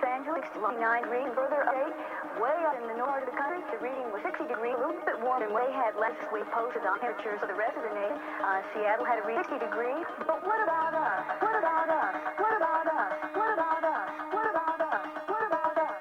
San Angeles, 69 degrees. Further update, way up in the north of the country, the reading was 60 degrees, a little bit warmer than we had last week posted on temperatures for the rest of the nation. Uh, Seattle had a reading 60 degrees. But what about us? What about us? What about us? What about us? What about us? What about us?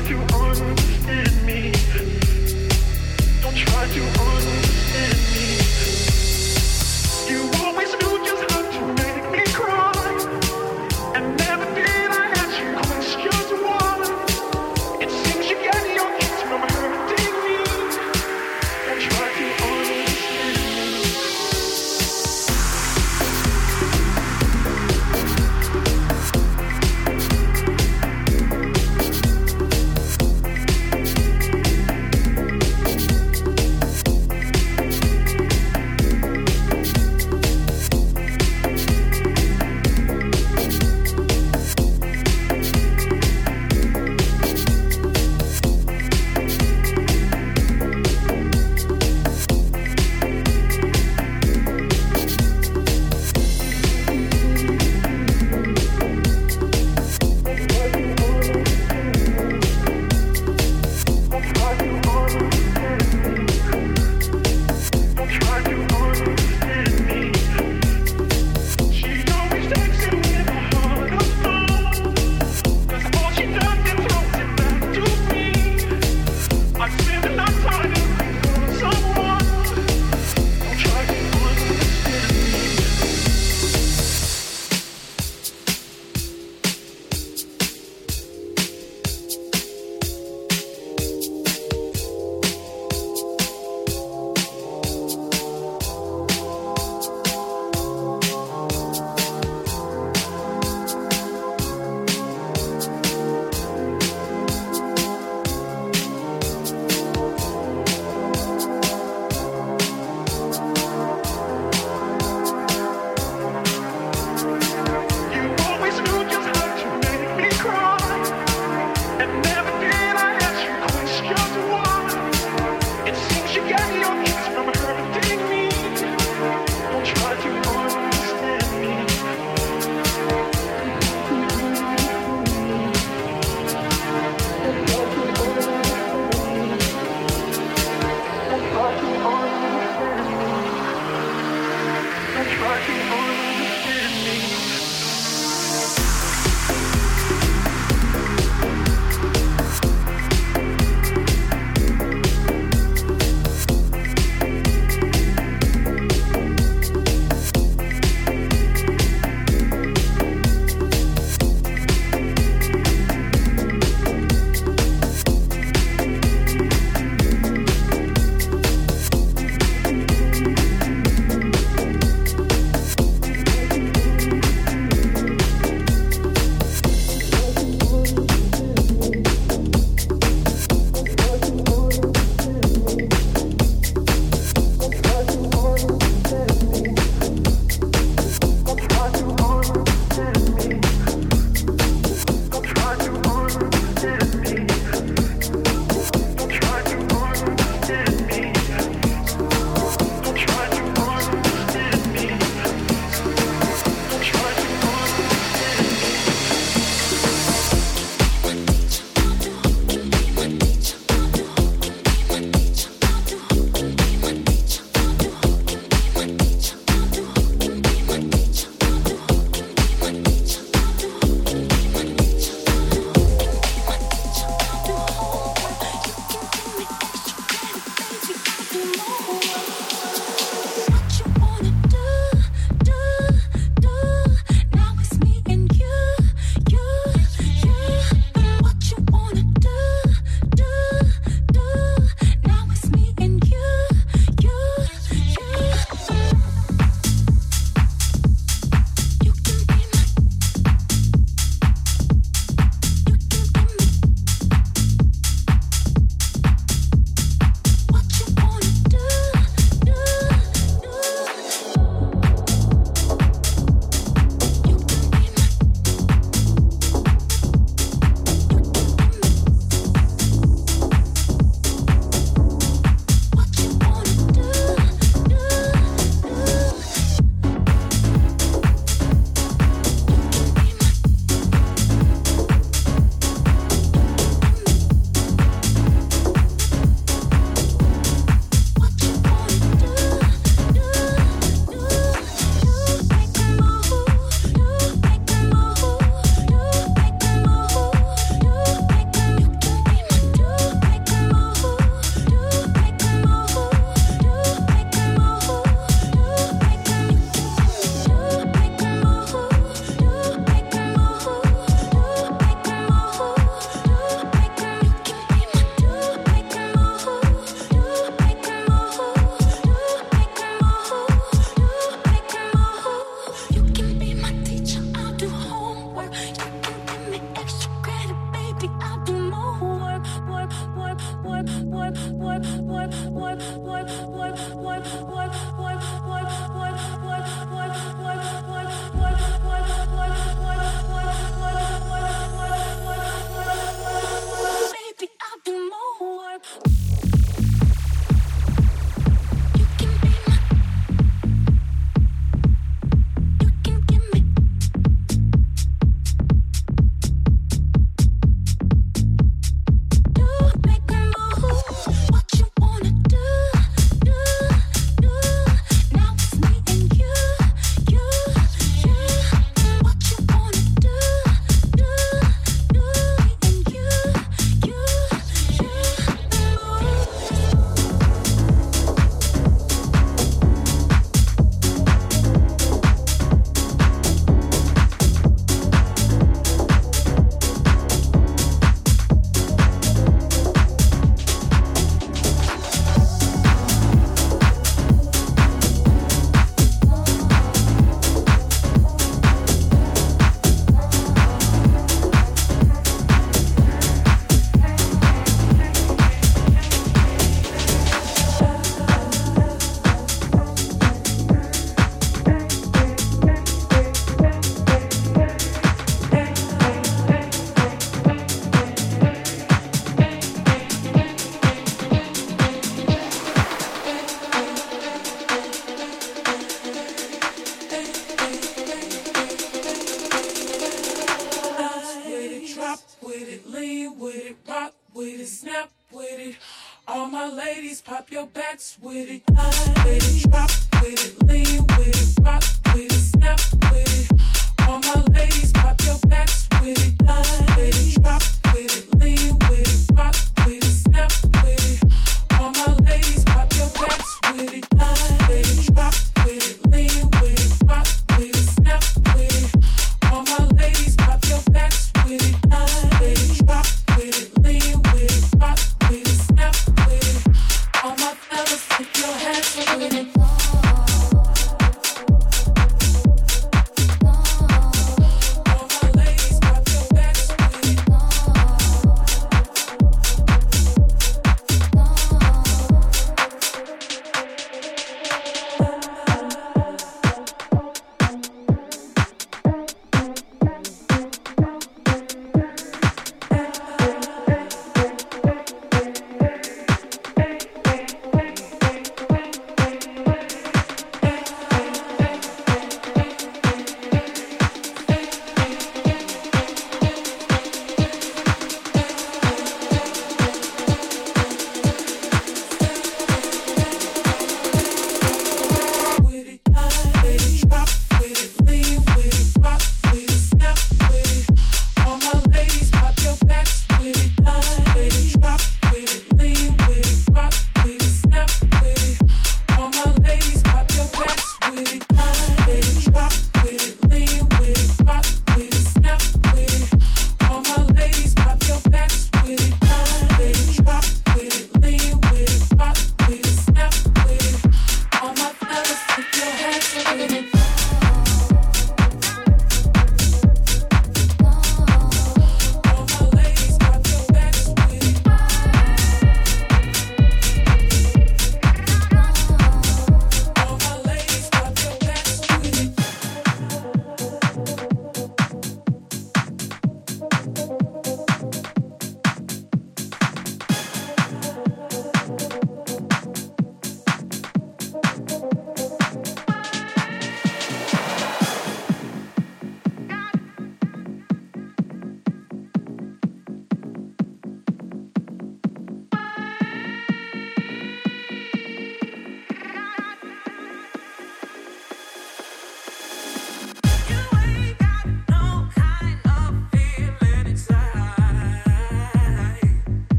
try to understand me. Don't try to understand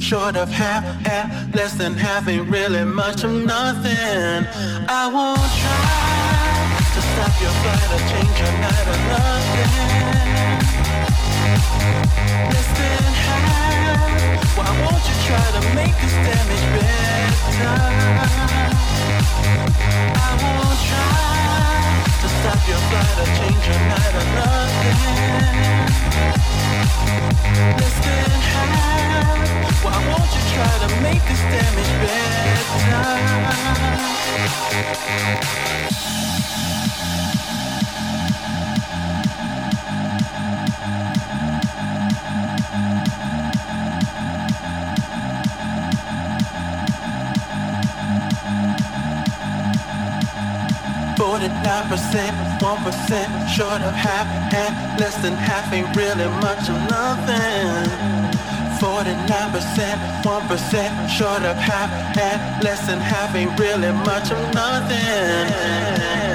short of half, and less than half ain't really much of nothing. I won't try to stop your flight or change your night or nothing. Less than half, why won't you try to make this damage better? I won't try to stop your flight or change your night or nothing. Less than half. Try to make this damage better? 49%, 1% short of half, and less than half ain't really much of nothing. 49%, 1% short of half, and less than half ain't really much of nothing.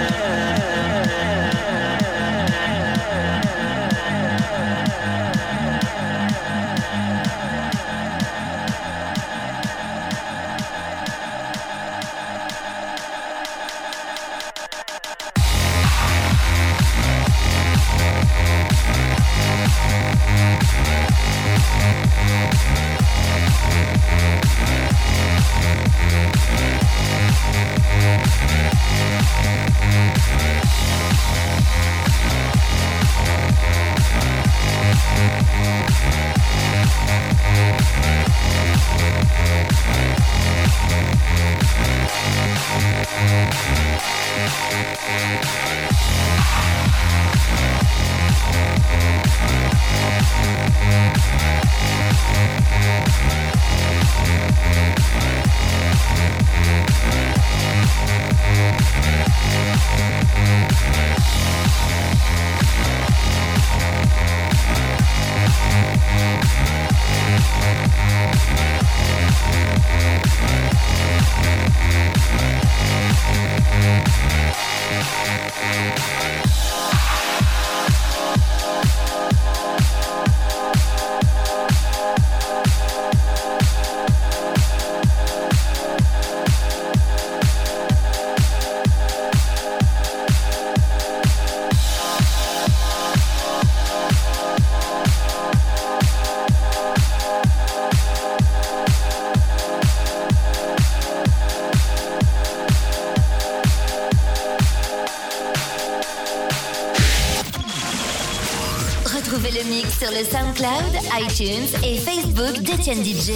iTunes et Facebook d'Etienne DJ.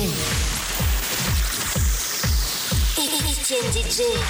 Etienne DJ.